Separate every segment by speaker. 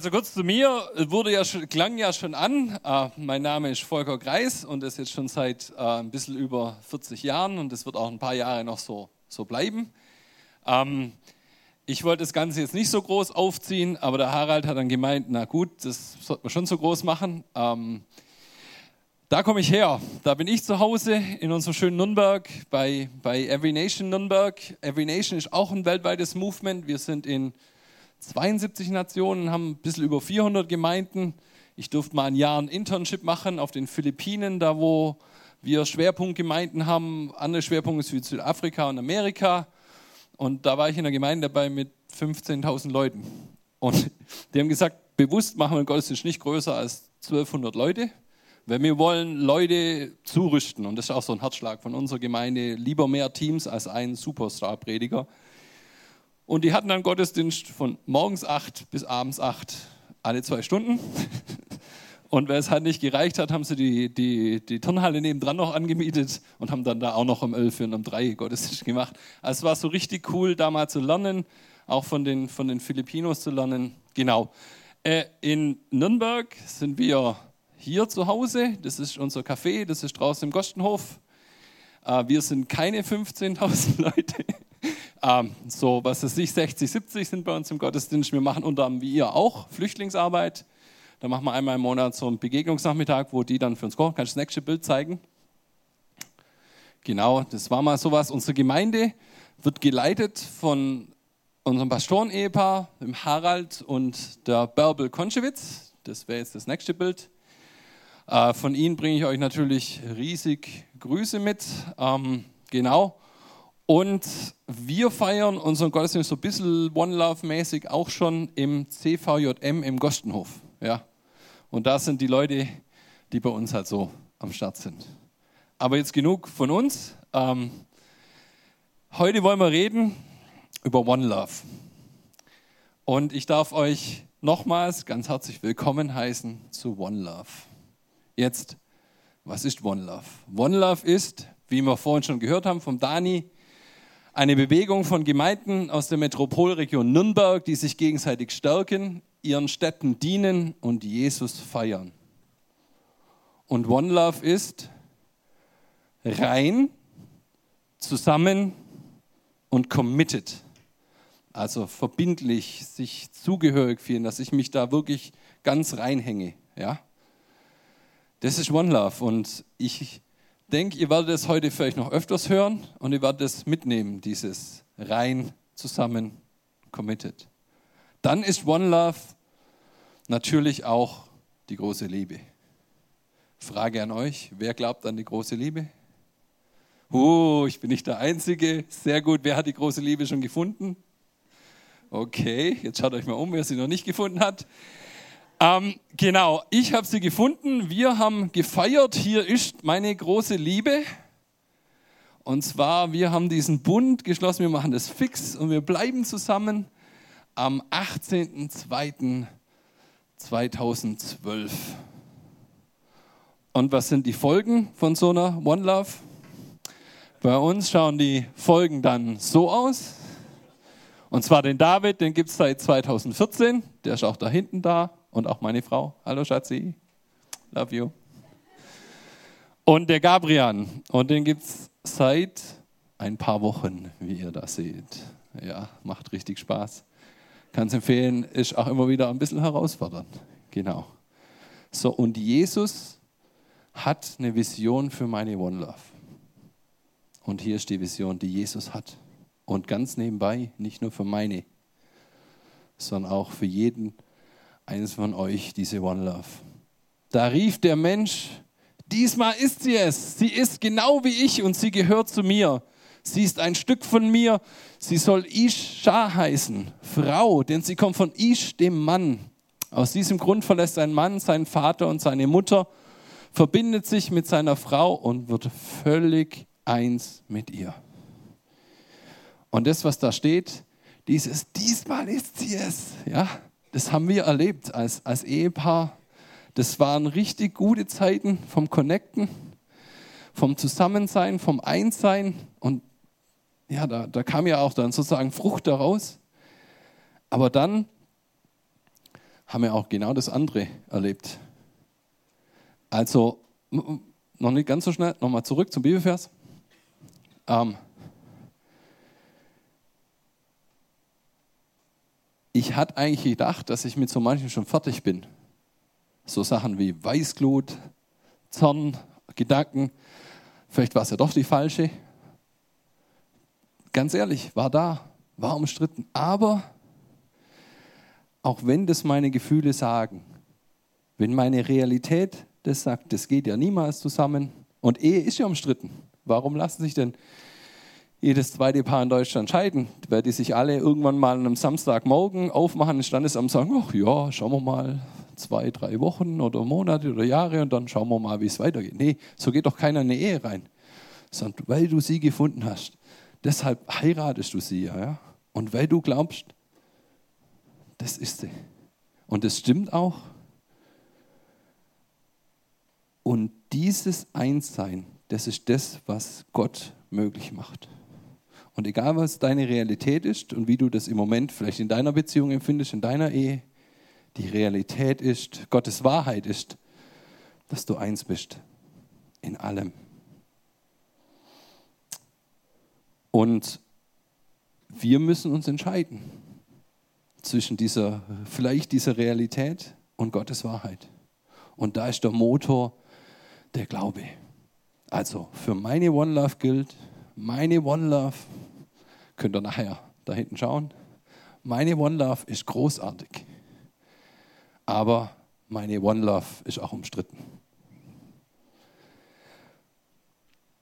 Speaker 1: Also kurz zu mir, wurde ja schon, klang ja schon an. Äh, mein Name ist Volker Greis und das jetzt schon seit äh, ein bisschen über 40 Jahren und das wird auch ein paar Jahre noch so, so bleiben. Ähm, ich wollte das Ganze jetzt nicht so groß aufziehen, aber der Harald hat dann gemeint, na gut, das sollte man schon so groß machen. Ähm, da komme ich her. Da bin ich zu Hause in unserem schönen Nürnberg bei, bei Every Nation Nürnberg. Every Nation ist auch ein weltweites Movement. Wir sind in 72 Nationen, haben ein bisschen über 400 Gemeinden. Ich durfte mal ein Jahr ein Internship machen auf den Philippinen, da wo wir Schwerpunktgemeinden haben. Andere Schwerpunkte sind Südafrika und Amerika. Und da war ich in einer Gemeinde dabei mit 15.000 Leuten. Und die haben gesagt, bewusst machen wir den Gottesdienst nicht größer als 1200 Leute, weil wir wollen Leute zurüsten. Und das ist auch so ein Herzschlag von unserer Gemeinde. Lieber mehr Teams als ein Superstar-Prediger. Und die hatten dann Gottesdienst von morgens acht bis abends acht, alle zwei Stunden. Und weil es halt nicht gereicht hat, haben sie die, die, die Turnhalle nebendran noch angemietet und haben dann da auch noch um elf und um drei Gottesdienst gemacht. Also es war so richtig cool, da mal zu lernen, auch von den, von den Filipinos zu lernen. Genau. Äh, in Nürnberg sind wir hier zu Hause. Das ist unser Café, das ist draußen im Gostenhof. Äh, wir sind keine 15.000 Leute. Ähm, so, was weiß ich, 60, 70 sind bei uns im Gottesdienst. Wir machen unter anderem wie ihr auch Flüchtlingsarbeit. Da machen wir einmal im Monat so einen Begegnungsnachmittag, wo die dann für uns kochen. Kannst du das nächste Bild zeigen? Genau, das war mal sowas. Unsere Gemeinde wird geleitet von unserem Pastoren-Ehepaar, dem Harald und der Bärbel Konschewitz. Das wäre jetzt das nächste Bild. Äh, von ihnen bringe ich euch natürlich riesig Grüße mit. Ähm, genau. Und wir feiern unseren Gottesdienst so ein bisschen One Love-mäßig auch schon im CVJM im Gostenhof. Ja. Und da sind die Leute, die bei uns halt so am Start sind. Aber jetzt genug von uns. Ähm, heute wollen wir reden über One Love. Und ich darf euch nochmals ganz herzlich willkommen heißen zu One Love. Jetzt, was ist One Love? One Love ist, wie wir vorhin schon gehört haben vom Dani, eine Bewegung von Gemeinden aus der Metropolregion Nürnberg, die sich gegenseitig stärken, ihren Städten dienen und Jesus feiern. Und One Love ist rein, zusammen und committed. Also verbindlich, sich zugehörig fühlen, dass ich mich da wirklich ganz reinhänge. Ja? Das ist One Love. Und ich denke, ihr werdet es heute vielleicht noch öfters hören und ihr werdet es mitnehmen, dieses rein, zusammen, committed. Dann ist One Love natürlich auch die große Liebe. Frage an euch, wer glaubt an die große Liebe? Oh, ich bin nicht der Einzige. Sehr gut, wer hat die große Liebe schon gefunden? Okay, jetzt schaut euch mal um, wer sie noch nicht gefunden hat. Ähm, genau, ich habe sie gefunden. Wir haben gefeiert. Hier ist meine große Liebe. Und zwar, wir haben diesen Bund geschlossen. Wir machen das fix und wir bleiben zusammen am 18.02.2012. Und was sind die Folgen von so einer One Love? Bei uns schauen die Folgen dann so aus. Und zwar den David, den gibt es seit 2014. Der ist auch da hinten da und auch meine Frau. Hallo Schatzi, love you. Und der Gabrian, und den gibt es seit ein paar Wochen, wie ihr das seht. Ja, macht richtig Spaß. Kann es empfehlen, ist auch immer wieder ein bisschen herausfordernd. Genau. So, und Jesus hat eine Vision für meine One Love. Und hier ist die Vision, die Jesus hat. Und ganz nebenbei, nicht nur für meine, sondern auch für jeden, eines von euch diese One Love. Da rief der Mensch, diesmal ist sie es. Sie ist genau wie ich und sie gehört zu mir. Sie ist ein Stück von mir. Sie soll Isha heißen, Frau, denn sie kommt von Ish, dem Mann. Aus diesem Grund verlässt ein Mann seinen Vater und seine Mutter, verbindet sich mit seiner Frau und wird völlig eins mit ihr. Und das, was da steht, dieses, diesmal ist sie es. Ja, das haben wir erlebt als, als Ehepaar. Das waren richtig gute Zeiten vom Connecten, vom Zusammensein, vom Einssein. Und ja, da, da kam ja auch dann sozusagen Frucht daraus. Aber dann haben wir auch genau das andere erlebt. Also, noch nicht ganz so schnell, nochmal zurück zum Bibelvers. Ähm, ich hatte eigentlich gedacht, dass ich mit so manchen schon fertig bin. So Sachen wie Weißglut, Zorn, Gedanken. Vielleicht war es ja doch die falsche. Ganz ehrlich, war da, war umstritten. Aber auch wenn das meine Gefühle sagen, wenn meine Realität das sagt, das geht ja niemals zusammen und Ehe ist ja umstritten. Warum lassen sich denn jedes zweite Paar in Deutschland scheiden, weil die sich alle irgendwann mal an einem Samstagmorgen aufmachen, im Standesamt sagen, ach ja, schauen wir mal, zwei, drei Wochen oder Monate oder Jahre und dann schauen wir mal, wie es weitergeht. Nee, so geht doch keiner in eine Ehe rein. Sondern weil du sie gefunden hast, deshalb heiratest du sie ja. Und weil du glaubst, das ist sie. Und das stimmt auch. Und dieses Einssein, das ist das, was Gott möglich macht. Und egal, was deine Realität ist und wie du das im Moment vielleicht in deiner Beziehung empfindest, in deiner Ehe, die Realität ist, Gottes Wahrheit ist, dass du eins bist in allem. Und wir müssen uns entscheiden zwischen dieser, vielleicht dieser Realität und Gottes Wahrheit. Und da ist der Motor der Glaube. Also für meine One Love gilt, meine One Love, könnt ihr nachher da hinten schauen, meine One Love ist großartig. Aber meine One Love ist auch umstritten.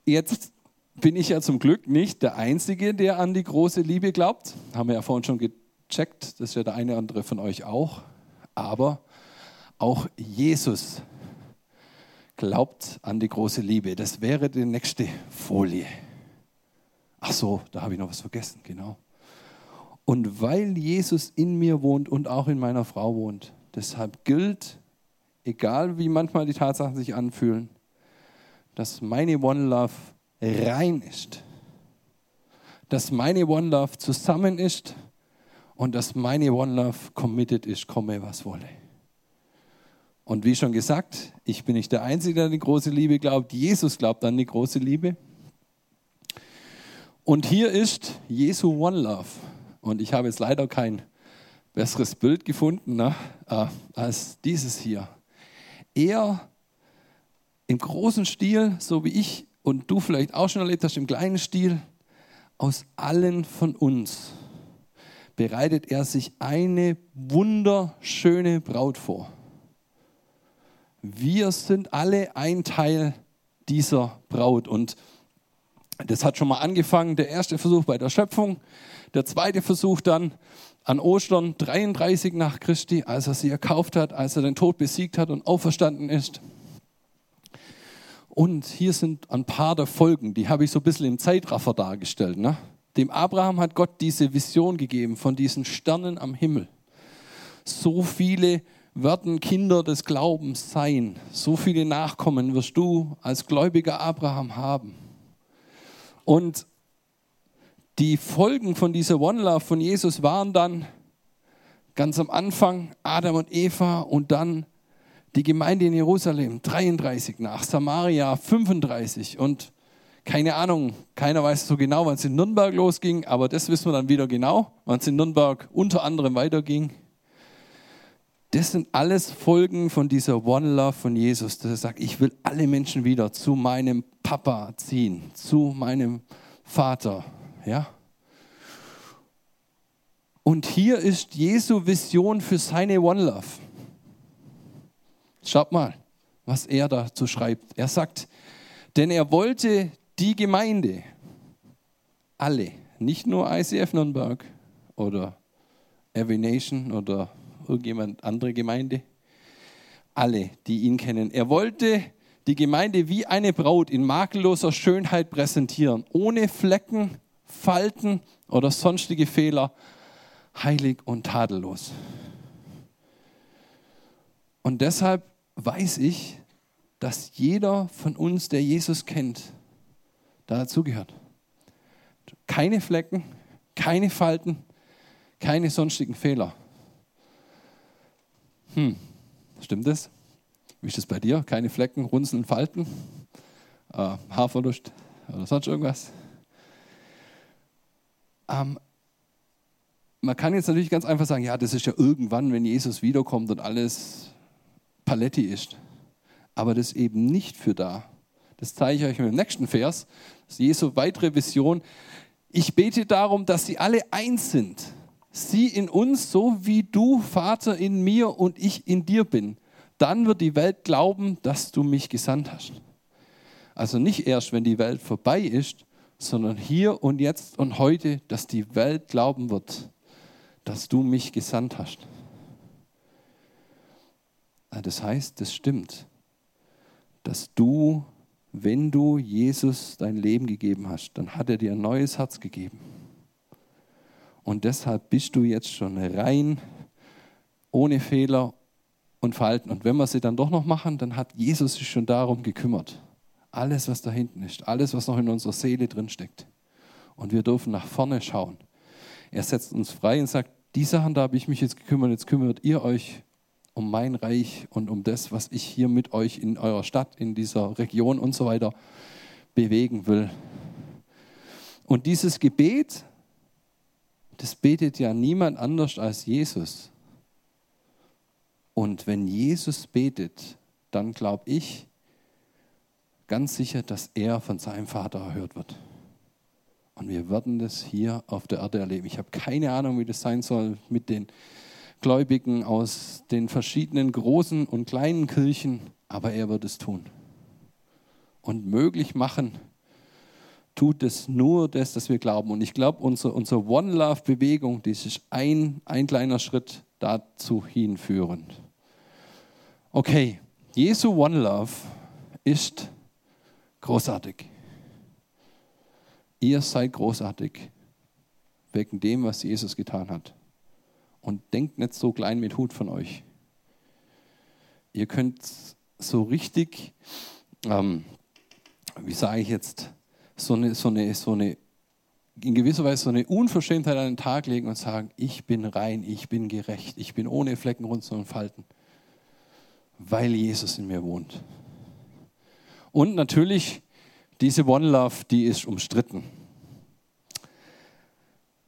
Speaker 1: Jetzt bin ich ja zum Glück nicht der Einzige, der an die große Liebe glaubt. Haben wir ja vorhin schon gecheckt, das ist ja der eine oder andere von euch auch. Aber auch Jesus glaubt an die große Liebe. Das wäre die nächste Folie. Ach so, da habe ich noch was vergessen, genau. Und weil Jesus in mir wohnt und auch in meiner Frau wohnt, deshalb gilt, egal wie manchmal die Tatsachen sich anfühlen, dass meine One Love rein ist. Dass meine One Love zusammen ist und dass meine One Love committed ist, komme was wolle. Und wie schon gesagt, ich bin nicht der Einzige, der an die große Liebe glaubt. Jesus glaubt an die große Liebe. Und hier ist Jesu One Love. Und ich habe jetzt leider kein besseres Bild gefunden ne, äh, als dieses hier. Er im großen Stil, so wie ich und du vielleicht auch schon erlebt hast, im kleinen Stil, aus allen von uns bereitet er sich eine wunderschöne Braut vor. Wir sind alle ein Teil dieser Braut. Und das hat schon mal angefangen, der erste Versuch bei der Schöpfung, der zweite Versuch dann an Ostern 33 nach Christi, als er sie erkauft hat, als er den Tod besiegt hat und auferstanden ist. Und hier sind ein paar der Folgen, die habe ich so ein bisschen im Zeitraffer dargestellt. Ne? Dem Abraham hat Gott diese Vision gegeben von diesen Sternen am Himmel. So viele werden Kinder des Glaubens sein. So viele Nachkommen wirst du als gläubiger Abraham haben. Und die Folgen von dieser One Love von Jesus waren dann ganz am Anfang Adam und Eva und dann die Gemeinde in Jerusalem 33 nach, Samaria 35 und keine Ahnung, keiner weiß so genau, wann es in Nürnberg losging, aber das wissen wir dann wieder genau, wann es in Nürnberg unter anderem weiterging. Das sind alles Folgen von dieser One Love von Jesus, dass er sagt, ich will alle Menschen wieder zu meinem Papa ziehen, zu meinem Vater. Ja? Und hier ist Jesu Vision für seine One Love. Schaut mal, was er dazu schreibt. Er sagt, denn er wollte die Gemeinde, alle, nicht nur ICF Nürnberg oder Every Nation oder irgendjemand andere Gemeinde? Alle, die ihn kennen. Er wollte die Gemeinde wie eine Braut in makelloser Schönheit präsentieren, ohne Flecken, Falten oder sonstige Fehler, heilig und tadellos. Und deshalb weiß ich, dass jeder von uns, der Jesus kennt, dazugehört. Keine Flecken, keine Falten, keine sonstigen Fehler. Hm, stimmt das? Wie ist das bei dir? Keine Flecken, Runzeln, Falten? Äh, Haarverlust oder sonst irgendwas? Ähm, man kann jetzt natürlich ganz einfach sagen, ja, das ist ja irgendwann, wenn Jesus wiederkommt und alles Paletti ist. Aber das ist eben nicht für da. Das zeige ich euch dem nächsten Vers. Das ist Jesu weitere Vision. Ich bete darum, dass sie alle eins sind. Sie in uns, so wie du, Vater, in mir und ich in dir bin. Dann wird die Welt glauben, dass du mich gesandt hast. Also nicht erst, wenn die Welt vorbei ist, sondern hier und jetzt und heute, dass die Welt glauben wird, dass du mich gesandt hast. Das heißt, das stimmt, dass du, wenn du Jesus dein Leben gegeben hast, dann hat er dir ein neues Herz gegeben. Und deshalb bist du jetzt schon rein, ohne Fehler und Falten. Und wenn wir sie dann doch noch machen, dann hat Jesus sich schon darum gekümmert. Alles, was da hinten ist, alles, was noch in unserer Seele drin steckt. Und wir dürfen nach vorne schauen. Er setzt uns frei und sagt, die Sachen, da habe ich mich jetzt gekümmert, jetzt kümmert ihr euch um mein Reich und um das, was ich hier mit euch in eurer Stadt, in dieser Region und so weiter bewegen will. Und dieses Gebet, das betet ja niemand anders als Jesus. Und wenn Jesus betet, dann glaube ich ganz sicher, dass er von seinem Vater erhört wird. Und wir werden das hier auf der Erde erleben. Ich habe keine Ahnung, wie das sein soll mit den Gläubigen aus den verschiedenen großen und kleinen Kirchen, aber er wird es tun. Und möglich machen tut es nur das, dass wir glauben. Und ich glaube, unsere, unsere One Love-Bewegung, die ist ein, ein kleiner Schritt dazu hinführend. Okay, Jesu One Love ist großartig. Ihr seid großartig wegen dem, was Jesus getan hat. Und denkt nicht so klein mit Hut von euch. Ihr könnt so richtig, ähm, wie sage ich jetzt, so eine, so, eine, so eine, in gewisser Weise so eine Unverschämtheit an den Tag legen und sagen, ich bin rein, ich bin gerecht, ich bin ohne Flecken, Runzeln und Falten, weil Jesus in mir wohnt. Und natürlich diese One Love, die ist umstritten.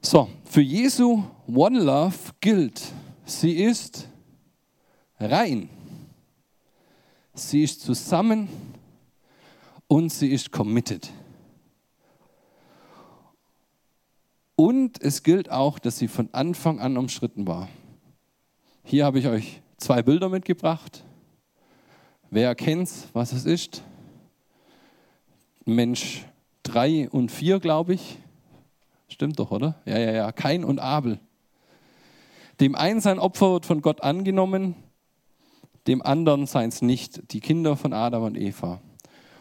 Speaker 1: So, für Jesu One Love gilt, sie ist rein. Sie ist zusammen und sie ist committed. Und es gilt auch, dass sie von Anfang an umstritten war. Hier habe ich euch zwei Bilder mitgebracht. Wer kennt, was es ist? Mensch 3 und 4, glaube ich. Stimmt doch, oder? Ja, ja, ja. Kain und Abel. Dem einen sein Opfer wird von Gott angenommen, dem anderen seins nicht. Die Kinder von Adam und Eva.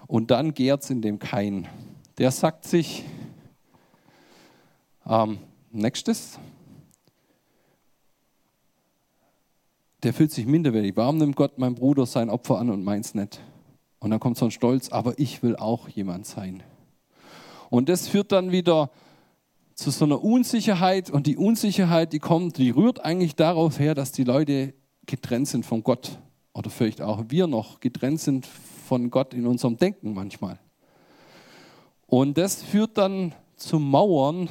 Speaker 1: Und dann gärt es in dem Kain. Der sagt sich, ähm, nächstes, der fühlt sich minderwertig. Warum nimmt Gott mein Bruder sein Opfer an und meins nicht? Und dann kommt so ein Stolz, aber ich will auch jemand sein. Und das führt dann wieder zu so einer Unsicherheit und die Unsicherheit, die kommt, die rührt eigentlich darauf her, dass die Leute getrennt sind von Gott oder vielleicht auch wir noch getrennt sind von Gott in unserem Denken manchmal. Und das führt dann zu Mauern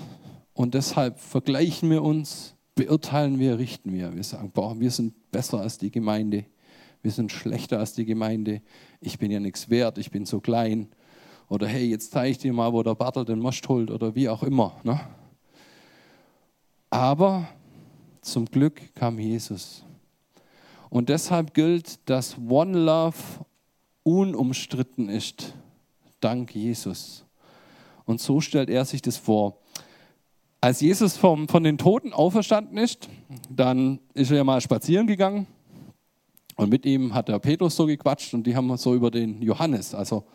Speaker 1: und deshalb vergleichen wir uns, beurteilen wir, richten wir. Wir sagen, boah, wir sind besser als die Gemeinde wir sind schlechter als die Gemeinde, ich bin ja nichts wert, ich bin so klein. Oder hey, jetzt zeige ich dir mal, wo der Bartel den Most holt oder wie auch immer. Ne? Aber zum Glück kam Jesus. Und deshalb gilt, dass One Love unumstritten ist, dank Jesus. Und so stellt er sich das vor. Als Jesus vom, von den Toten auferstanden ist, dann ist er ja mal spazieren gegangen und mit ihm hat der Petrus so gequatscht und die haben so über den Johannes, also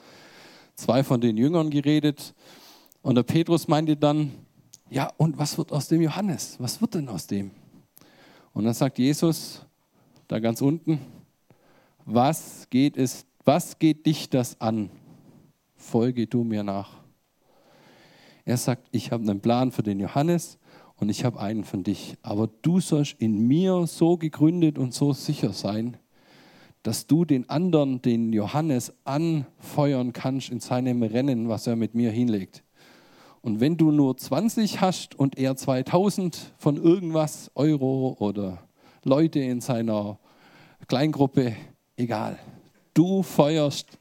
Speaker 1: zwei von den Jüngern geredet. Und der Petrus meinte dann, ja, und was wird aus dem Johannes? Was wird denn aus dem? Und dann sagt Jesus, da ganz unten, was geht es, was geht dich das an? Folge du mir nach. Er sagt, ich habe einen Plan für den Johannes und ich habe einen von dich. Aber du sollst in mir so gegründet und so sicher sein, dass du den anderen, den Johannes, anfeuern kannst in seinem Rennen, was er mit mir hinlegt. Und wenn du nur 20 hast und er 2000 von irgendwas, Euro oder Leute in seiner Kleingruppe, egal. Du feuerst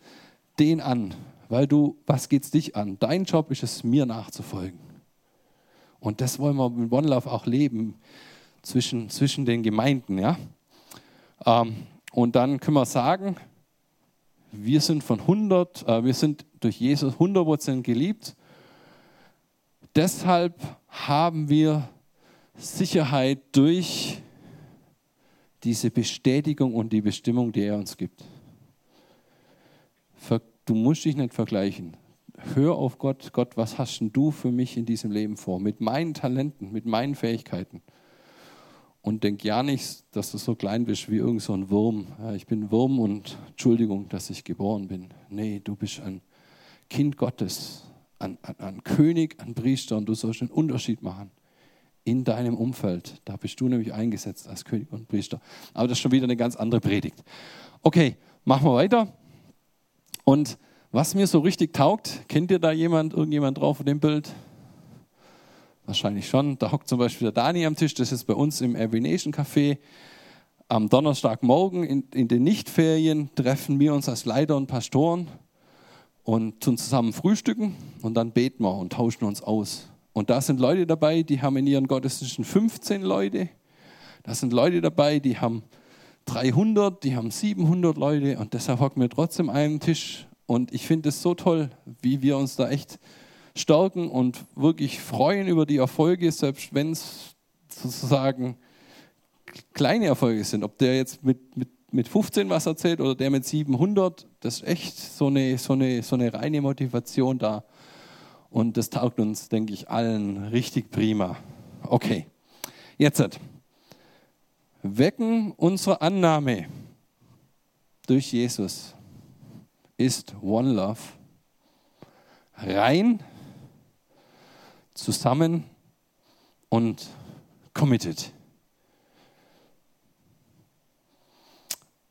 Speaker 1: den an, weil du, was geht's dich an? Dein Job ist es, mir nachzufolgen. Und das wollen wir mit One Love auch leben zwischen, zwischen den Gemeinden. Ja? Ähm, und dann können wir sagen, wir sind von 100, äh, wir sind durch Jesus 100% geliebt. Deshalb haben wir Sicherheit durch diese Bestätigung und die Bestimmung, die er uns gibt. Du musst dich nicht vergleichen. Hör auf Gott. Gott, was hast denn du für mich in diesem Leben vor? Mit meinen Talenten, mit meinen Fähigkeiten. Und denk ja nicht, dass du so klein bist wie irgend so ein Wurm. Ja, ich bin Wurm und Entschuldigung, dass ich geboren bin. Nee, du bist ein Kind Gottes, ein, ein, ein König, ein Priester und du sollst einen Unterschied machen in deinem Umfeld. Da bist du nämlich eingesetzt als König und Priester. Aber das ist schon wieder eine ganz andere Predigt. Okay, machen wir weiter. Und was mir so richtig taugt, kennt ihr da jemand, irgendjemand drauf auf dem Bild? Wahrscheinlich schon. Da hockt zum Beispiel der Dani am Tisch, das ist bei uns im Every Nation Café. Am Donnerstagmorgen in, in den Nichtferien treffen wir uns als Leiter und Pastoren und tun zusammen frühstücken und dann beten wir und tauschen uns aus. Und da sind Leute dabei, die haben in ihren Gottesdiensten 15 Leute. Da sind Leute dabei, die haben 300, die haben 700 Leute und deshalb hocken wir trotzdem an einem Tisch. Und ich finde es so toll, wie wir uns da echt stärken und wirklich freuen über die Erfolge, selbst wenn es sozusagen kleine Erfolge sind. Ob der jetzt mit, mit, mit 15 was erzählt oder der mit 700, das ist echt so eine, so eine, so eine reine Motivation da. Und das taugt uns, denke ich, allen richtig prima. Okay, jetzt Wecken unserer Annahme durch Jesus ist One Love rein, zusammen und committed.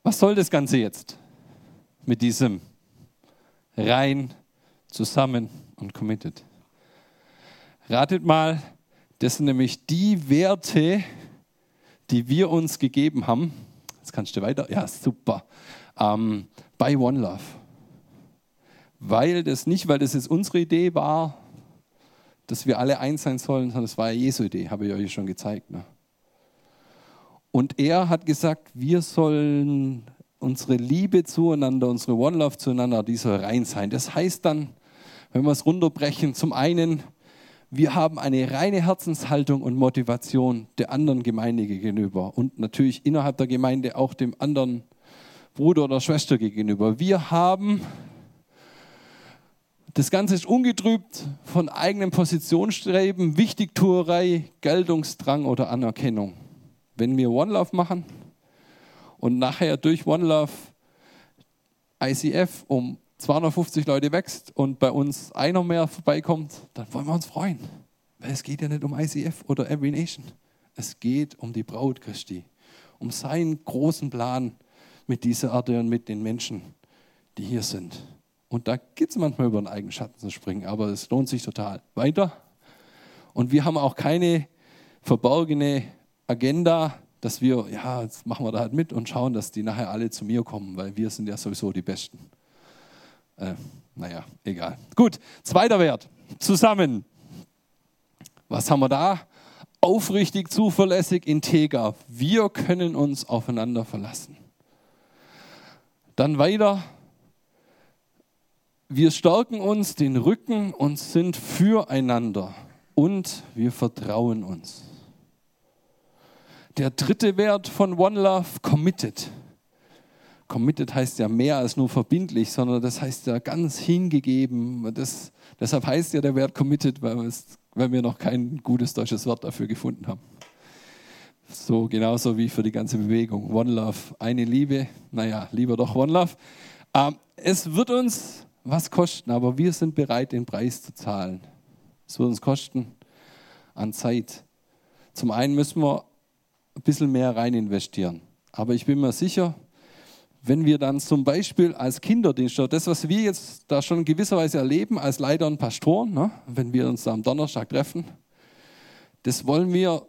Speaker 1: Was soll das Ganze jetzt mit diesem rein, zusammen und committed. Ratet mal, das sind nämlich die Werte, die wir uns gegeben haben. Jetzt kannst du weiter. Ja, super. Ähm, bei One Love. Weil das nicht, weil das jetzt unsere Idee war, dass wir alle eins sein sollen, sondern das war ja Jesu Idee, habe ich euch schon gezeigt. Ne? Und er hat gesagt, wir sollen unsere Liebe zueinander, unsere One Love zueinander, die soll rein sein. Das heißt dann, wenn wir es runterbrechen, zum einen, wir haben eine reine Herzenshaltung und Motivation der anderen Gemeinde gegenüber und natürlich innerhalb der Gemeinde auch dem anderen Bruder oder Schwester gegenüber. Wir haben, das Ganze ist ungetrübt von eigenem Positionsstreben, Wichtigtuerei, Geltungsdrang oder Anerkennung. Wenn wir One Love machen und nachher durch One Love ICF um 250 Leute wächst und bei uns einer mehr vorbeikommt, dann wollen wir uns freuen. Weil es geht ja nicht um ICF oder Every Nation. Es geht um die Braut Christi, um seinen großen Plan mit dieser Erde und mit den Menschen, die hier sind. Und da geht es manchmal über den eigenen Schatten zu springen, aber es lohnt sich total. Weiter. Und wir haben auch keine verborgene Agenda, dass wir, ja, jetzt machen wir da halt mit und schauen, dass die nachher alle zu mir kommen, weil wir sind ja sowieso die Besten. Äh, naja, egal. Gut, zweiter Wert. Zusammen. Was haben wir da? Aufrichtig, zuverlässig, integer. Wir können uns aufeinander verlassen. Dann weiter. Wir stärken uns den Rücken und sind füreinander. Und wir vertrauen uns. Der dritte Wert von One Love, committed. Committed heißt ja mehr als nur verbindlich, sondern das heißt ja ganz hingegeben. Das, deshalb heißt ja der Wert committed, weil, es, weil wir noch kein gutes deutsches Wort dafür gefunden haben. So genauso wie für die ganze Bewegung. One Love, eine Liebe. Naja, lieber doch One Love. Ähm, es wird uns was kosten, aber wir sind bereit, den Preis zu zahlen. Es wird uns kosten an Zeit, Zum einen müssen wir ein bisschen mehr rein investieren. Aber ich bin mir sicher, wenn wir dann zum Beispiel als Kinderdienst, das, was wir jetzt da schon in gewisser Weise erleben als Leiter und Pastoren, ne, wenn wir uns am Donnerstag treffen, das wollen wir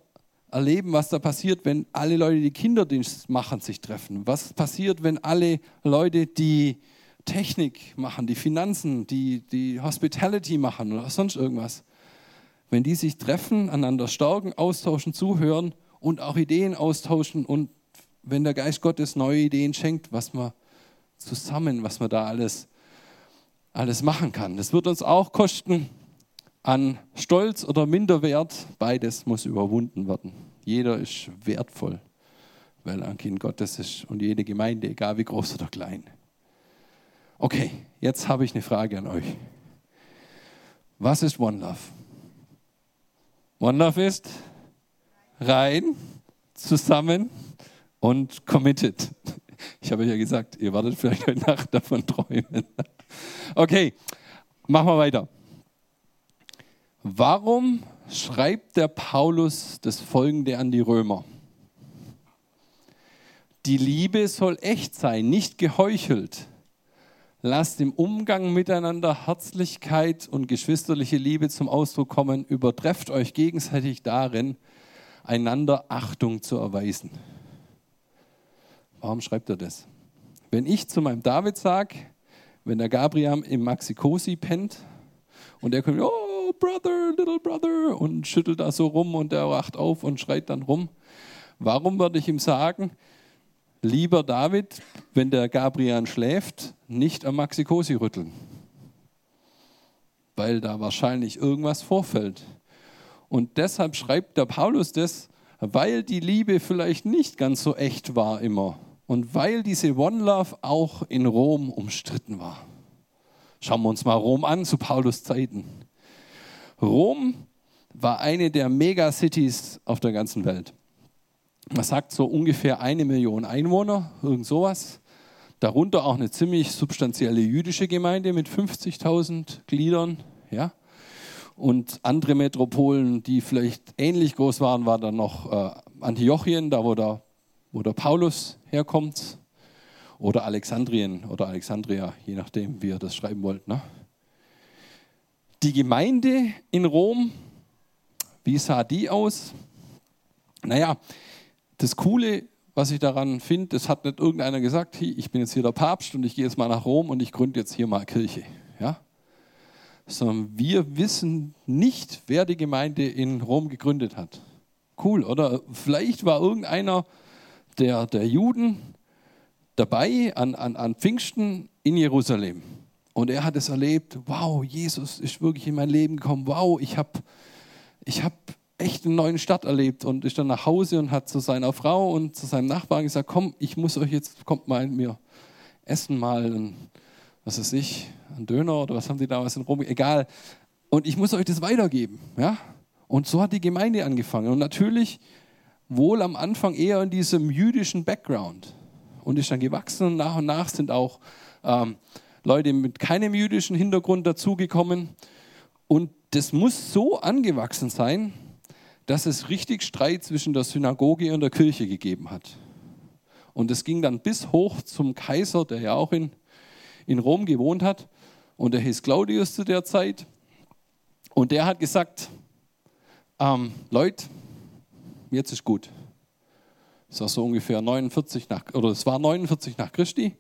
Speaker 1: erleben, was da passiert, wenn alle Leute, die Kinderdienst machen, sich treffen. Was passiert, wenn alle Leute, die Technik machen, die Finanzen, die, die Hospitality machen oder sonst irgendwas, wenn die sich treffen, einander stärken, austauschen, zuhören und auch Ideen austauschen und wenn der Geist Gottes neue Ideen schenkt, was man zusammen, was man da alles, alles machen kann. Das wird uns auch kosten an Stolz oder Minderwert. Beides muss überwunden werden. Jeder ist wertvoll, weil er ein Kind Gottes ist und jede Gemeinde, egal wie groß oder klein. Okay, jetzt habe ich eine Frage an euch. Was ist One Love? One Love ist rein, zusammen, und committed. Ich habe ja gesagt, ihr werdet vielleicht heute Nacht davon träumen. Okay, machen wir weiter. Warum schreibt der Paulus das Folgende an die Römer? Die Liebe soll echt sein, nicht geheuchelt. Lasst im Umgang miteinander Herzlichkeit und geschwisterliche Liebe zum Ausdruck kommen. Übertrefft euch gegenseitig darin, einander Achtung zu erweisen. Warum schreibt er das? Wenn ich zu meinem David sage, wenn der Gabriel im Maxikosi pennt und er kommt, oh, Brother, little brother, und schüttelt da so rum und er wacht auf und schreit dann rum, warum würde ich ihm sagen, lieber David, wenn der Gabriel schläft, nicht am Maxikosi rütteln? Weil da wahrscheinlich irgendwas vorfällt. Und deshalb schreibt der Paulus das, weil die Liebe vielleicht nicht ganz so echt war immer und weil diese One Love auch in Rom umstritten war. Schauen wir uns mal Rom an zu Paulus Zeiten. Rom war eine der Megacities auf der ganzen Welt. Man sagt so ungefähr eine Million Einwohner, irgend sowas. Darunter auch eine ziemlich substanzielle jüdische Gemeinde mit 50.000 Gliedern. Ja? Und andere Metropolen, die vielleicht ähnlich groß waren, war dann noch äh, Antiochien, da wo der wo der Paulus herkommt, oder Alexandrien oder Alexandria, je nachdem, wie ihr das schreiben wollt. Ne? Die Gemeinde in Rom, wie sah die aus? Naja, das Coole, was ich daran finde, das hat nicht irgendeiner gesagt, ich bin jetzt hier der Papst und ich gehe jetzt mal nach Rom und ich gründe jetzt hier mal Kirche. Ja? Sondern wir wissen nicht, wer die Gemeinde in Rom gegründet hat. Cool, oder? Vielleicht war irgendeiner der, der Juden dabei an, an, an Pfingsten in Jerusalem. Und er hat es erlebt, wow, Jesus ist wirklich in mein Leben gekommen, wow, ich habe ich hab echt einen neuen Stadt erlebt und ist dann nach Hause und hat zu seiner Frau und zu seinem Nachbarn gesagt, komm, ich muss euch jetzt, kommt mal in mir essen mal, ein, was weiß ich, ein Döner oder was haben die damals in Rom, egal. Und ich muss euch das weitergeben, ja. Und so hat die Gemeinde angefangen. Und natürlich wohl am Anfang eher in diesem jüdischen Background und ist dann gewachsen und nach und nach sind auch ähm, Leute mit keinem jüdischen Hintergrund dazugekommen. Und das muss so angewachsen sein, dass es richtig Streit zwischen der Synagoge und der Kirche gegeben hat. Und es ging dann bis hoch zum Kaiser, der ja auch in, in Rom gewohnt hat. Und der hieß Claudius zu der Zeit. Und der hat gesagt, ähm, Leute, jetzt ist gut. Das war so ungefähr 49 nach, oder es war 49 nach Christi.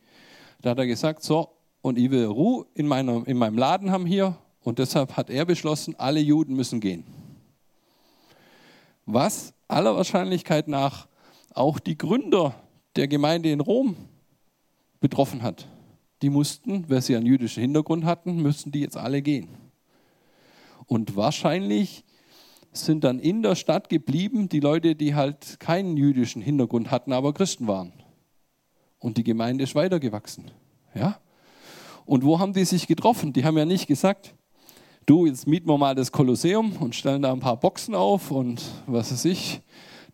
Speaker 1: Da hat er gesagt, so, und ich will Ruhe in, meiner, in meinem Laden haben hier. Und deshalb hat er beschlossen, alle Juden müssen gehen. Was aller Wahrscheinlichkeit nach auch die Gründer der Gemeinde in Rom betroffen hat. Die mussten, weil sie einen jüdischen Hintergrund hatten, müssten die jetzt alle gehen. Und wahrscheinlich sind dann in der Stadt geblieben, die Leute, die halt keinen jüdischen Hintergrund hatten, aber Christen waren. Und die Gemeinde ist weitergewachsen. Ja? Und wo haben die sich getroffen? Die haben ja nicht gesagt, du, jetzt mieten wir mal das Kolosseum und stellen da ein paar Boxen auf und was weiß ich.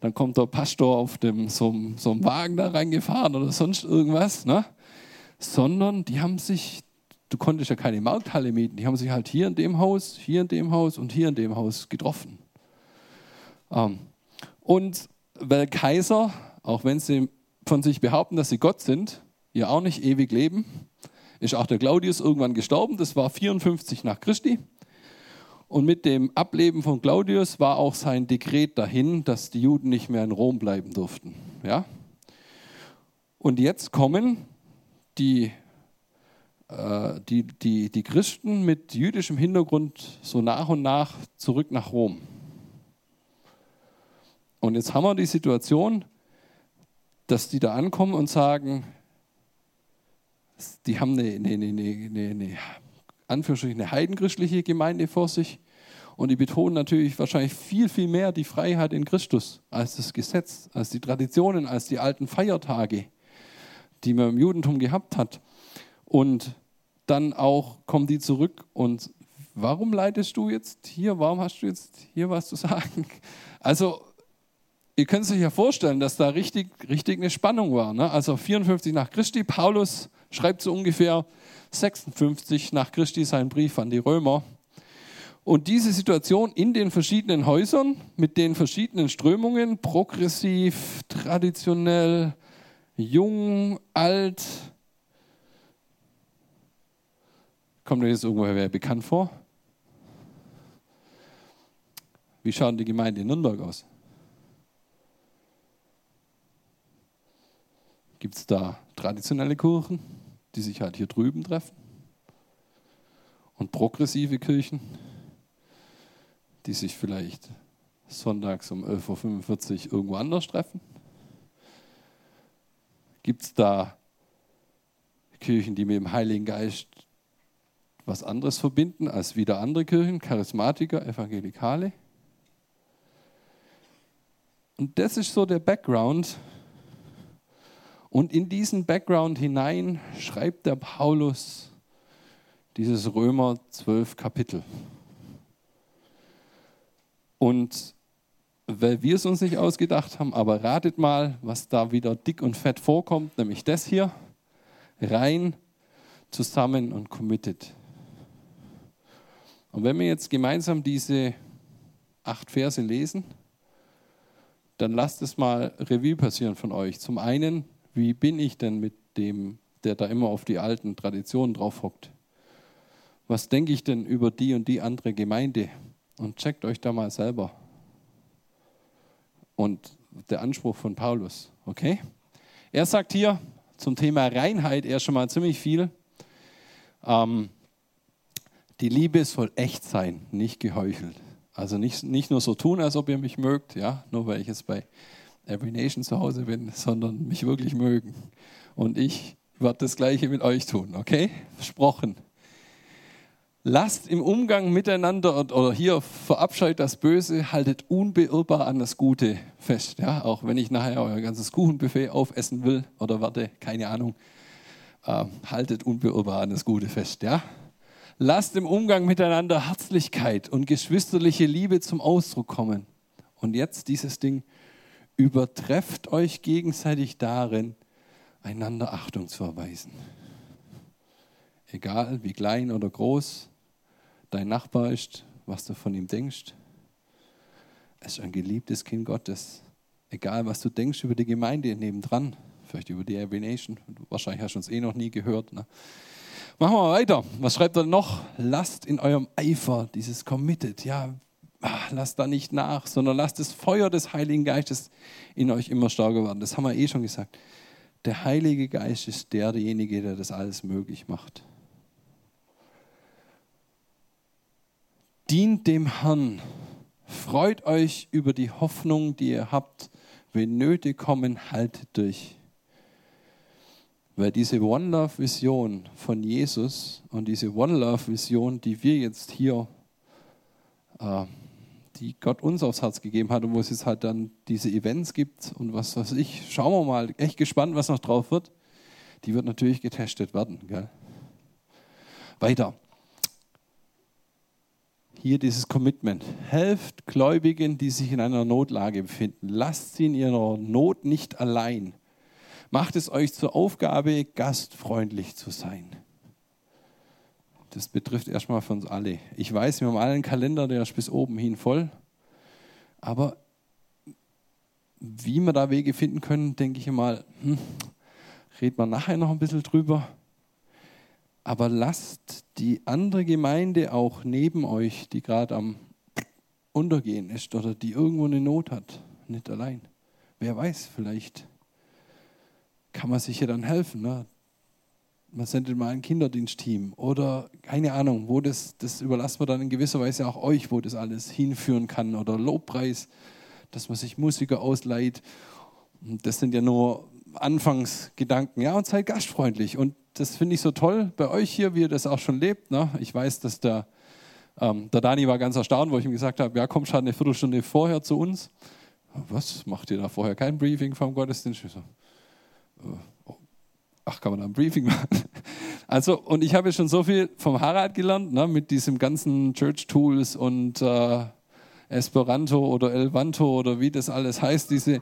Speaker 1: Dann kommt der Pastor auf dem, so, so einem Wagen da reingefahren oder sonst irgendwas. Ne? Sondern die haben sich du konntest ja keine Markthalle mieten. Die haben sich halt hier in dem Haus, hier in dem Haus und hier in dem Haus getroffen. Ähm, Und weil Kaiser, auch wenn sie von sich behaupten, dass sie Gott sind, ja auch nicht ewig leben, ist auch der Claudius irgendwann gestorben. Das war 54 nach Christi. Und mit dem Ableben von Claudius war auch sein Dekret dahin, dass die Juden nicht mehr in Rom bleiben durften. Ja? Und jetzt kommen die, äh, die, die, die Christen mit jüdischem Hintergrund so nach und nach zurück nach Rom. Und jetzt haben wir die Situation, dass die da ankommen und sagen, die haben eine, eine, eine, eine, Anführungsstrichen eine heidenchristliche Gemeinde vor sich. Und die betonen natürlich wahrscheinlich viel, viel mehr die Freiheit in Christus als das Gesetz, als die Traditionen, als die alten Feiertage, die man im Judentum gehabt hat. Und dann auch kommen die zurück und warum leitest du jetzt hier, warum hast du jetzt hier was zu sagen? Also ihr könnt sich ja vorstellen, dass da richtig, richtig eine Spannung war. Ne? Also 54 nach Christi, Paulus schreibt so ungefähr 56 nach Christi seinen Brief an die Römer. Und diese Situation in den verschiedenen Häusern mit den verschiedenen Strömungen, progressiv, traditionell, jung, alt, kommt mir jetzt irgendwoher bekannt vor? Wie schaut die Gemeinde in Nürnberg aus? Gibt es da traditionelle Kirchen, die sich halt hier drüben treffen? Und progressive Kirchen, die sich vielleicht sonntags um 11.45 Uhr irgendwo anders treffen? Gibt es da Kirchen, die mit dem Heiligen Geist was anderes verbinden als wieder andere Kirchen, Charismatiker, Evangelikale? Und das ist so der Background, und in diesen Background hinein schreibt der Paulus dieses Römer 12 Kapitel. Und weil wir es uns nicht ausgedacht haben, aber ratet mal, was da wieder dick und fett vorkommt, nämlich das hier. Rein, zusammen und committed. Und wenn wir jetzt gemeinsam diese acht Verse lesen, dann lasst es mal Revue passieren von euch. Zum einen, wie bin ich denn mit dem, der da immer auf die alten Traditionen drauf hockt? Was denke ich denn über die und die andere Gemeinde? Und checkt euch da mal selber. Und der Anspruch von Paulus, okay? Er sagt hier zum Thema Reinheit er schon mal ziemlich viel. Ähm, die Liebe soll echt sein, nicht geheuchelt. Also nicht, nicht nur so tun, als ob ihr mich mögt, ja, nur weil ich jetzt bei Every Nation zu Hause bin, sondern mich wirklich mögen. Und ich werde das Gleiche mit euch tun, okay? Versprochen. Lasst im Umgang miteinander oder hier verabscheut das Böse, haltet unbeirrbar an das Gute fest. Ja? Auch wenn ich nachher euer ganzes Kuchenbuffet aufessen will oder werde, keine Ahnung, äh, haltet unbeirrbar an das Gute fest. Ja? Lasst im Umgang miteinander Herzlichkeit und geschwisterliche Liebe zum Ausdruck kommen. Und jetzt dieses Ding, übertrefft euch gegenseitig darin, einander Achtung zu erweisen. Egal wie klein oder groß dein Nachbar ist, was du von ihm denkst. Es ist ein geliebtes Kind Gottes. Egal was du denkst über die Gemeinde nebendran, vielleicht über die Nation, wahrscheinlich hast du uns eh noch nie gehört. Ne? Machen wir weiter. Was schreibt er noch? Lasst in eurem Eifer dieses Committed. Ja, ach, lasst da nicht nach, sondern lasst das Feuer des Heiligen Geistes in euch immer stärker werden. Das haben wir eh schon gesagt. Der Heilige Geist ist derjenige, der das alles möglich macht. Dient dem Herrn. Freut euch über die Hoffnung, die ihr habt. Wenn Nöte kommen, haltet durch. Weil diese One Love Vision von Jesus und diese One Love Vision, die wir jetzt hier äh, die Gott uns aufs Herz gegeben hat und wo es jetzt halt dann diese Events gibt und was weiß ich. Schauen wir mal, echt gespannt, was noch drauf wird. Die wird natürlich getestet werden. Gell? Weiter. Hier dieses Commitment. Helft Gläubigen, die sich in einer Notlage befinden. Lasst sie in ihrer Not nicht allein. Macht es euch zur Aufgabe, gastfreundlich zu sein. Das betrifft erstmal für uns alle. Ich weiß, wir haben alle einen Kalender, der ist bis oben hin voll. Aber wie wir da Wege finden können, denke ich mal, hm, reden wir nachher noch ein bisschen drüber. Aber lasst die andere Gemeinde auch neben euch, die gerade am Untergehen ist oder die irgendwo eine Not hat, nicht allein. Wer weiß, vielleicht kann man sich ja dann helfen. Ne? Man sendet mal ein Kinderdienstteam oder keine Ahnung, wo das, das überlassen wir dann in gewisser Weise auch euch, wo das alles hinführen kann oder Lobpreis, dass man sich Musiker ausleiht. Das sind ja nur Anfangsgedanken. Ja, und seid gastfreundlich. Und das finde ich so toll bei euch hier, wie ihr das auch schon lebt. Ne? Ich weiß, dass der, ähm, der Dani war ganz erstaunt, wo ich ihm gesagt habe, ja, komm schon eine Viertelstunde vorher zu uns. Was, macht ihr da vorher kein Briefing vom Gottesdienst? Ich so, äh, ach, kann man da ein Briefing machen? Also, und ich habe schon so viel vom Harald gelernt, ne, mit diesem ganzen Church Tools und äh, Esperanto oder Elvanto oder wie das alles heißt, diese,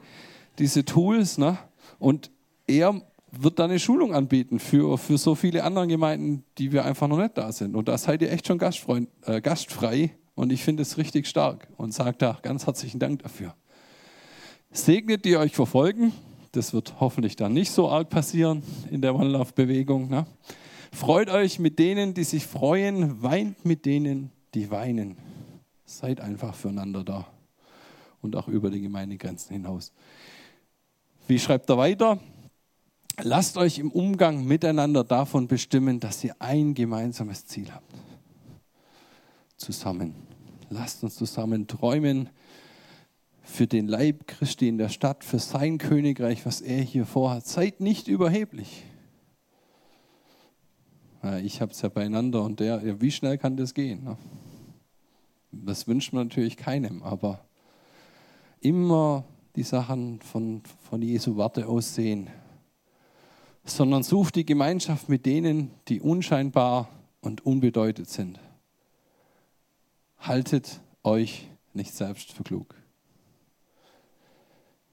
Speaker 1: diese Tools. Ne? Und er wird da eine Schulung anbieten für, für so viele andere Gemeinden, die wir einfach noch nicht da sind. Und da seid ihr echt schon äh, gastfrei. Und ich finde es richtig stark und sage da ganz herzlichen Dank dafür. Segnet die euch verfolgen. Das wird hoffentlich dann nicht so arg passieren in der One-Love-Bewegung. Ne? Freut euch mit denen, die sich freuen, weint mit denen, die weinen. Seid einfach füreinander da und auch über die Gemeindegrenzen hinaus. Wie schreibt er weiter? Lasst euch im Umgang miteinander davon bestimmen, dass ihr ein gemeinsames Ziel habt. Zusammen. Lasst uns zusammen träumen für den Leib Christi in der Stadt, für sein Königreich, was er hier vorhat. Seid nicht überheblich. Ich habe es ja beieinander und der, ja, wie schnell kann das gehen? Ne? Das wünscht man natürlich keinem, aber immer die Sachen von, von Jesu Warte aus sehen sondern sucht die Gemeinschaft mit denen, die unscheinbar und unbedeutend sind. Haltet euch nicht selbst für klug.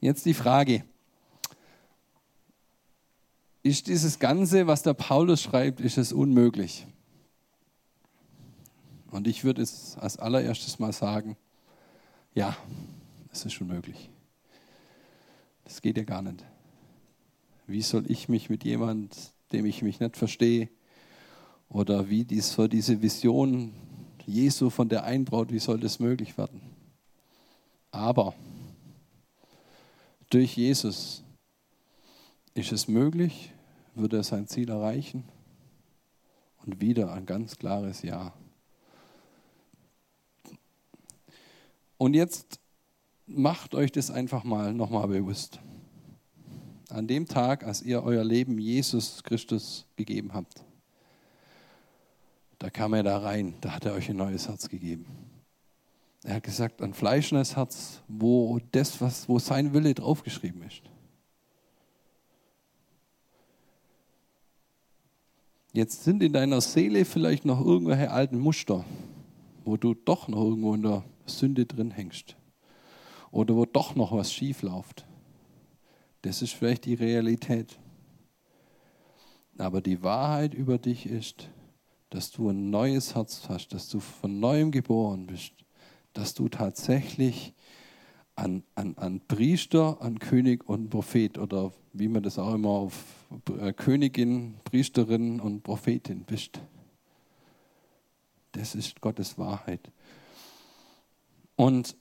Speaker 1: Jetzt die Frage, ist dieses Ganze, was der Paulus schreibt, ist es unmöglich? Und ich würde es als allererstes mal sagen, ja, es ist unmöglich. Das geht ja gar nicht. Wie soll ich mich mit jemand, dem ich mich nicht verstehe, oder wie dies für diese Vision Jesu von der Einbraut, wie soll das möglich werden? Aber durch Jesus ist es möglich, wird er sein Ziel erreichen und wieder ein ganz klares Ja. Und jetzt macht euch das einfach mal nochmal bewusst an dem Tag, als ihr euer Leben Jesus Christus gegeben habt. Da kam er da rein, da hat er euch ein neues Herz gegeben. Er hat gesagt, ein fleischendes Herz, wo das, was, wo sein Wille draufgeschrieben ist. Jetzt sind in deiner Seele vielleicht noch irgendwelche alten Muster, wo du doch noch irgendwo in der Sünde drin hängst. Oder wo doch noch was schief läuft. Das ist vielleicht die Realität. Aber die Wahrheit über dich ist, dass du ein neues Herz hast, dass du von neuem geboren bist, dass du tatsächlich an, an, an Priester, an König und Prophet oder wie man das auch immer auf äh, Königin, Priesterin und Prophetin bist. Das ist Gottes Wahrheit. Und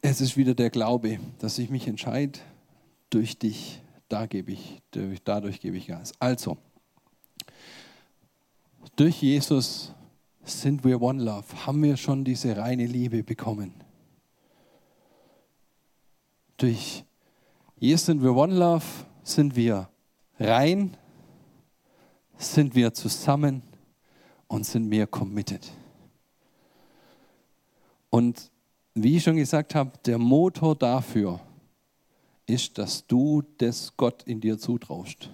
Speaker 1: es ist wieder der Glaube, dass ich mich entscheide, durch dich, da gebe ich, dadurch gebe ich Gas. Also, durch Jesus sind wir One Love, haben wir schon diese reine Liebe bekommen. Durch Jesus sind wir One Love, sind wir rein, sind wir zusammen und sind wir committed. Und wie ich schon gesagt habe, der Motor dafür ist, dass du das Gott in dir zutraust.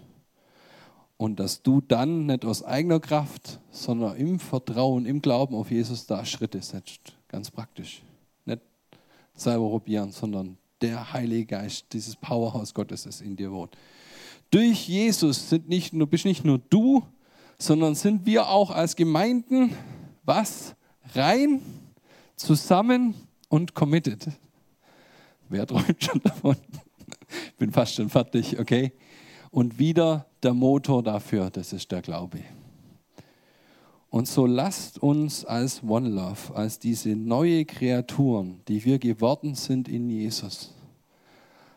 Speaker 1: Und dass du dann nicht aus eigener Kraft, sondern im Vertrauen, im Glauben auf Jesus da Schritte setzt. Ganz praktisch. Nicht selber probieren, sondern der Heilige Geist, dieses Powerhouse Gottes, das in dir wohnt. Durch Jesus sind nicht nur, bist nicht nur du, sondern sind wir auch als Gemeinden was? Rein, zusammen und committed. Wer träumt schon davon? Ich bin fast schon fertig, okay? Und wieder der Motor dafür, das ist der Glaube. Und so lasst uns als One Love, als diese neue Kreaturen, die wir geworden sind in Jesus,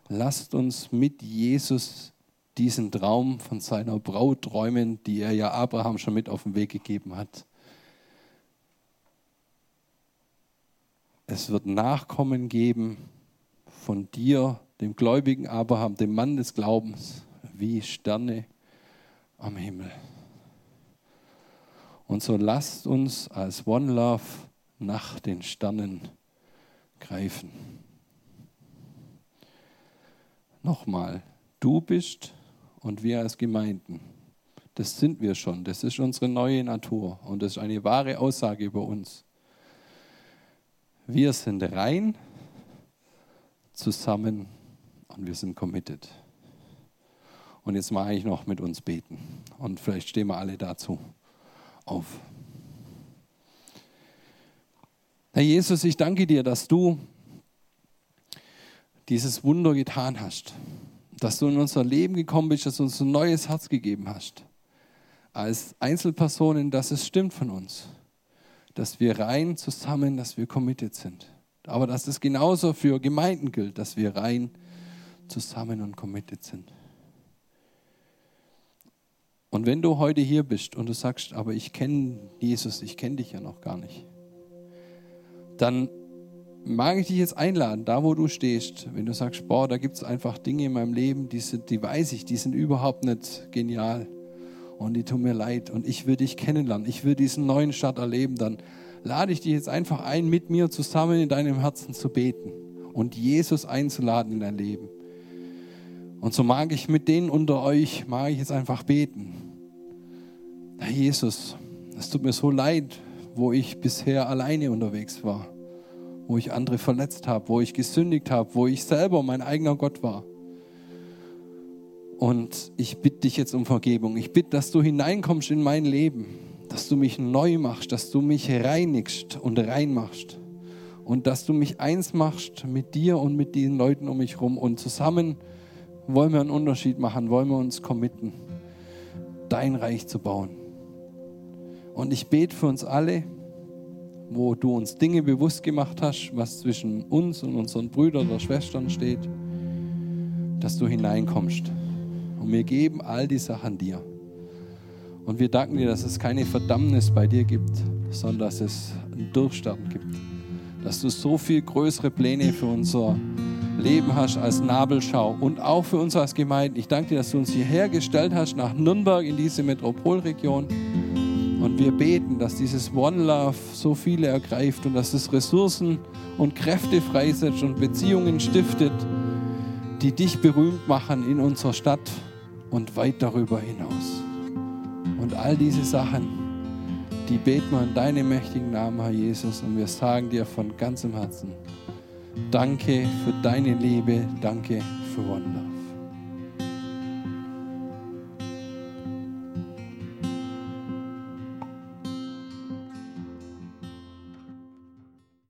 Speaker 1: lasst uns mit Jesus diesen Traum von seiner Braut träumen, die er ja Abraham schon mit auf den Weg gegeben hat. Es wird Nachkommen geben von dir, dem gläubigen Abraham, dem Mann des Glaubens, wie Sterne am Himmel. Und so lasst uns als One Love nach den Sternen greifen. Nochmal, du bist und wir als Gemeinden, das sind wir schon, das ist unsere neue Natur und das ist eine wahre Aussage über uns. Wir sind rein, zusammen und wir sind committed. Und jetzt mache ich noch mit uns beten und vielleicht stehen wir alle dazu auf. Herr Jesus, ich danke dir, dass du dieses Wunder getan hast, dass du in unser Leben gekommen bist, dass du uns ein neues Herz gegeben hast. Als Einzelpersonen, dass es stimmt von uns, dass wir rein zusammen, dass wir committed sind. Aber dass es genauso für Gemeinden gilt, dass wir rein zusammen und committed sind. Und wenn du heute hier bist und du sagst, aber ich kenne Jesus, ich kenne dich ja noch gar nicht, dann mag ich dich jetzt einladen, da wo du stehst, wenn du sagst, boah, da gibt es einfach Dinge in meinem Leben, die, sind, die weiß ich, die sind überhaupt nicht genial und die tun mir leid und ich will dich kennenlernen, ich will diesen neuen Start erleben, dann lade ich dich jetzt einfach ein, mit mir zusammen in deinem Herzen zu beten und Jesus einzuladen in dein Leben. Und so mag ich mit denen unter euch, mag ich jetzt einfach beten. Herr Jesus, es tut mir so leid, wo ich bisher alleine unterwegs war, wo ich andere verletzt habe, wo ich gesündigt habe, wo ich selber mein eigener Gott war. Und ich bitte dich jetzt um Vergebung. Ich bitte, dass du hineinkommst in mein Leben, dass du mich neu machst, dass du mich reinigst und reinmachst und dass du mich eins machst mit dir und mit den Leuten um mich herum und zusammen wollen wir einen Unterschied machen, wollen wir uns committen, dein Reich zu bauen. Und ich bete für uns alle, wo du uns Dinge bewusst gemacht hast, was zwischen uns und unseren Brüdern oder Schwestern steht, dass du hineinkommst. Und wir geben all die Sachen dir. Und wir danken dir, dass es keine Verdammnis bei dir gibt, sondern dass es einen Durchstarten gibt. Dass du so viel größere Pläne für unser Leben hast als Nabelschau und auch für uns als Gemeinde. Ich danke dir, dass du uns hierher gestellt hast nach Nürnberg in diese Metropolregion. Und wir beten, dass dieses One Love so viele ergreift und dass es Ressourcen und Kräfte freisetzt und Beziehungen stiftet, die dich berühmt machen in unserer Stadt und weit darüber hinaus. Und all diese Sachen, die beten wir in deinem mächtigen Namen, Herr Jesus, und wir sagen dir von ganzem Herzen, Danke für deine Liebe, danke für Wunder.